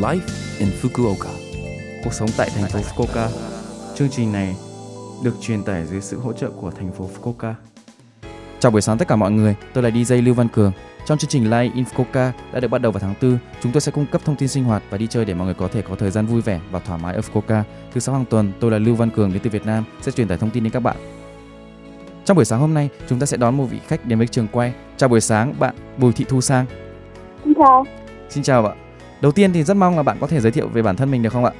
Life in Fukuoka. Cuộc sống tại thành phố Fukuoka. Chương trình này được truyền tải dưới sự hỗ trợ của thành phố Fukuoka. Chào buổi sáng tất cả mọi người, tôi là DJ Lưu Văn Cường. Trong chương trình Live in Fukuoka đã được bắt đầu vào tháng 4, chúng tôi sẽ cung cấp thông tin sinh hoạt và đi chơi để mọi người có thể có thời gian vui vẻ và thoải mái ở Fukuoka. Thứ sáu hàng tuần, tôi là Lưu Văn Cường đến từ Việt Nam sẽ truyền tải thông tin đến các bạn. Trong buổi sáng hôm nay, chúng ta sẽ đón một vị khách đến với trường quay. Chào buổi sáng bạn Bùi Thị Thu Sang. Xin chào. Xin chào ạ. Đầu tiên thì rất mong là bạn có thể giới thiệu về bản thân mình được không ạ?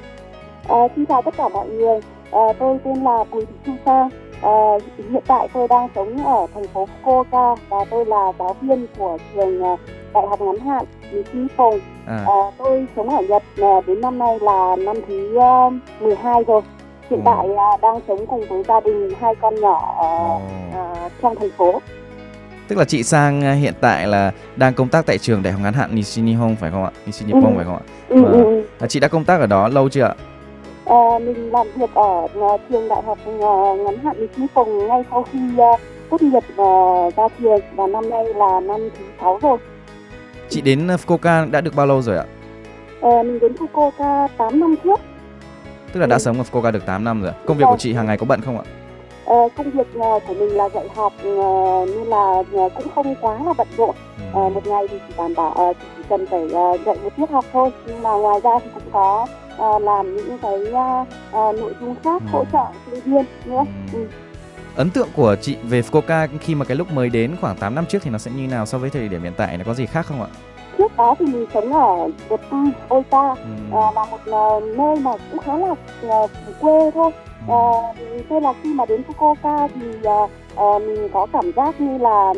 À, xin chào tất cả mọi người. À, tôi tên là Bùi Thị Thu Sang. À, hiện tại tôi đang sống ở thành phố Fukuoka và tôi là giáo viên của trường à, Đại học ngắn hạn Nishi Phong. À, À, tôi sống ở Nhật à, đến năm nay là năm thứ uh, 12 rồi. Hiện Ồ. tại à, đang sống cùng với gia đình hai con nhỏ ở à, trong thành phố. Tức là chị Sang à, hiện tại là đang công tác tại trường Đại học ngắn hạn Nishi Nihon phải không ạ? Nishi Nippon Ừ. phải không ạ? Ừ, Vâng. ừ. À, chị đã công tác ở đó lâu chưa ạ? À, mình làm việc ở à, trường đại học ngắn hạn Nishi Phong ngay sau khi tốt nghiệp và ra trường và năm nay là năm thứ sáu rồi. Chị đến Fukuoka đã được bao lâu rồi ạ? À, mình đến Fukuoka 8 năm trước. Tức là đã Ừ. sống ở Fukuoka được 8 năm rồi. Công việc Vâng. của chị hàng ngày có bận không ạ? À, công việc à, của mình là dạy học à, nên là à, cũng không quá là bận rộn. À, một ngày thì chỉ đảm bảo à, chỉ cần phải à, dạy một tiết học thôi nhưng mà ngoài ra thì cũng có à, làm những cái à, à, nội dung khác Ừ. hỗ trợ sinh viên nữa. Ừ. Ừ. Ấn tượng của chị về Fukuoka khi mà cái lúc mới đến khoảng 8 năm trước thì nó sẽ như nào so với thời điểm hiện tại? Nó có gì khác không ạ? Trước đó thì mình sống ở Việt Nam, Ota Ừ. à, là một à, nơi mà cũng khá là à, quê thôi. À, nên là khi mà đến Fukuoka thì à, à, mình có cảm giác như là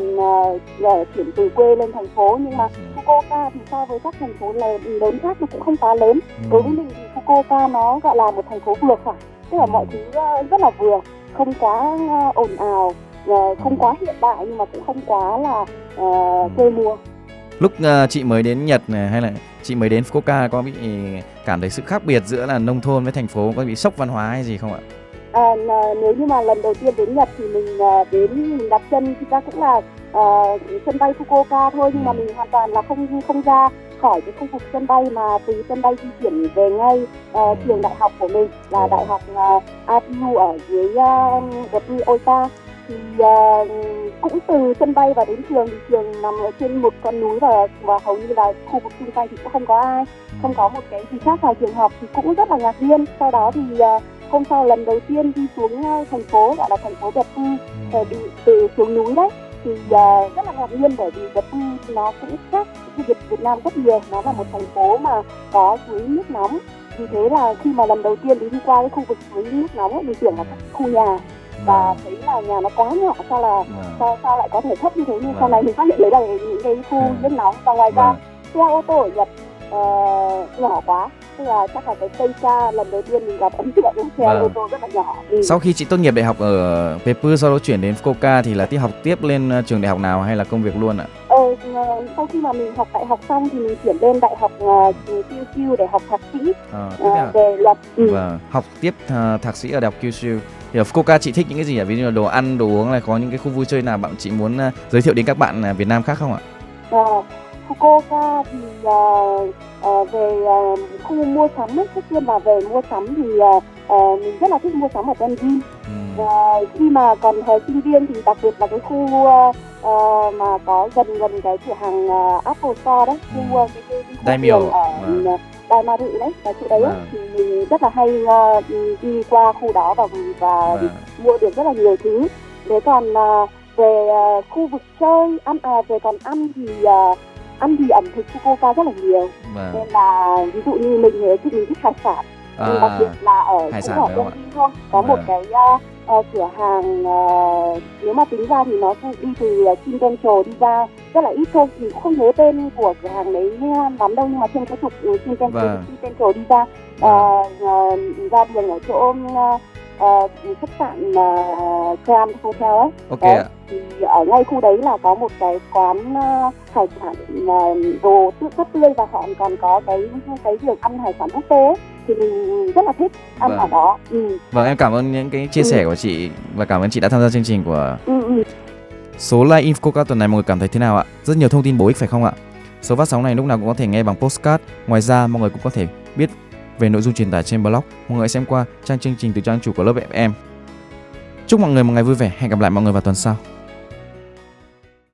à, chuyển từ quê lên thành phố nhưng mà Fukuoka thì so với các thành phố lớn, khác nó cũng không quá lớn. Ừ. Đối với mình thì Fukuoka nó gọi là một thành phố vừa phải, tức là mọi thứ rất là vừa, không quá ồn ào, không quá hiện đại nhưng mà cũng không quá là à, quê mùa. Lúc à, chị mới đến Nhật này hay là chị mới đến Fukuoka có bị cảm thấy sự khác biệt giữa là nông thôn với thành phố có bị sốc văn hóa hay gì không ạ? À, nếu như mà lần đầu tiên đến Nhật thì mình à, đến mình đặt chân thực ra cũng là à, sân bay Fukuoka thôi nhưng mà Ừ. mình hoàn toàn là không không ra khỏi cái khu vực sân bay mà từ sân bay di chuyển về ngay Ừ. trường đại học của mình là Ồ. đại học uh, ATU ở dưới uh, Gotri Ota thì à, cũng từ sân bay và đến trường thì trường nằm ở trên một con núi và và hầu như là khu vực xung quanh thì cũng không có ai không có một cái gì khác ngoài trường học thì cũng rất là ngạc nhiên. Sau đó thì à, hôm sau lần đầu tiên đi xuống à, thành phố gọi là thành phố Đẹp Tư Ừ. từ, từ xuống núi đấy thì à, rất là ngạc nhiên bởi vì Đẹp Tư nó cũng khác với Việt, Việt Nam rất nhiều. Nó là một thành phố mà có suối nước nóng. Vì thế là khi mà lần đầu tiên đi đi qua cái khu vực suối nước nóng ấy mình tưởng là các khu nhà và thấy là nhà nó quá nhỏ sao là Vâng. sao, sao lại có thể thấp như thế nhưng Vâng. sau này mình phát hiện đấy là những cái khu Ừ. nước nóng và ngoài ra Vâng. xe ô tô ở Nhật ờ, nhỏ quá tức là chắc là cái cây xa lần đầu tiên mình gặp ấn tượng với xe Vâng. ô tô rất là nhỏ ừ. Sau khi chị tốt nghiệp đại học ở Pepper sau đó chuyển đến Fukuoka thì là tiếp học tiếp lên ờ, trường đại học nào hay là công việc luôn ạ? Ờ, ờ, sau khi mà mình học đại học xong thì mình chuyển lên đại học uh, QQ để học thạc sĩ Ờ, ờ, theo. về luật ừ. Vâng, học tiếp ờ, thạc sĩ ở đại học Kyushu. Thì ở Fukuoka chị thích những cái gì ạ? Ví dụ là đồ ăn, đồ uống là có những cái khu vui chơi nào bạn chị muốn ờ, giới thiệu đến các bạn ờ, Việt Nam khác không ạ? Ờ, Fukuoka thì ờ, ờ, về ờ, khu mua sắm ấy, trước tiên là về mua sắm thì ờ, ờ, mình rất là thích mua sắm ở Tenjin Ừ. và khi mà còn thời sinh viên thì đặc biệt là cái khu ờ, mà có gần gần cái cửa hàng ờ, Apple Store đấy, khu ờ, cái, cái, cái khu ở vâng. uh, Daimaru đấy, và chỗ đấy Vâng. thì mình rất là hay ờ, đi qua khu đó và và Vâng. mua được rất là nhiều thứ. Thế còn à, về à, khu vực chơi ăn à, về còn ăn thì à, ăn thì ẩm thực Fukuoka rất là nhiều Vâng. nên là ví dụ như mình thì mình thích hải sản À, đặc biệt là ở hải cũng sản ở ạ? Tenjin thôi có một Vâng. cái à, à, cửa hàng à, nếu mà tính ra thì nó đi từ Shin Central đi ra rất là ít thôi cũng không nhớ tên của cửa hàng đấy lắm đâu nhưng mà trên cái trục ừ, Shin Central, Vâng. Central đi ra à, à, ra đường ở chỗ à, khách sạn uh, Grand Hotel ấy ok Đấy. ạ. thì ở ngay khu đấy là có một cái quán ờ, hải sản ờ, đồ tươi rất tươi và họ còn có cái cái việc ăn hải sản quốc tế ấy. Thì mình rất là thích ăn Vâng. ở đó ừ, Vâng em cảm ơn những cái chia sẻ của chị và cảm ơn chị đã tham gia chương trình của ừ, ừ. số like Infoca tuần này mọi người cảm thấy thế nào ạ? Rất nhiều thông tin bổ ích phải không ạ? Số phát sóng này lúc nào cũng có thể nghe bằng postcard. Ngoài ra, mọi người cũng có thể biết về nội dung truyền tải trên blog. Mọi người xem qua trang chương trình từ trang chủ của lớp FM. Chúc mọi người một ngày vui vẻ. Hẹn gặp lại mọi người vào tuần sau.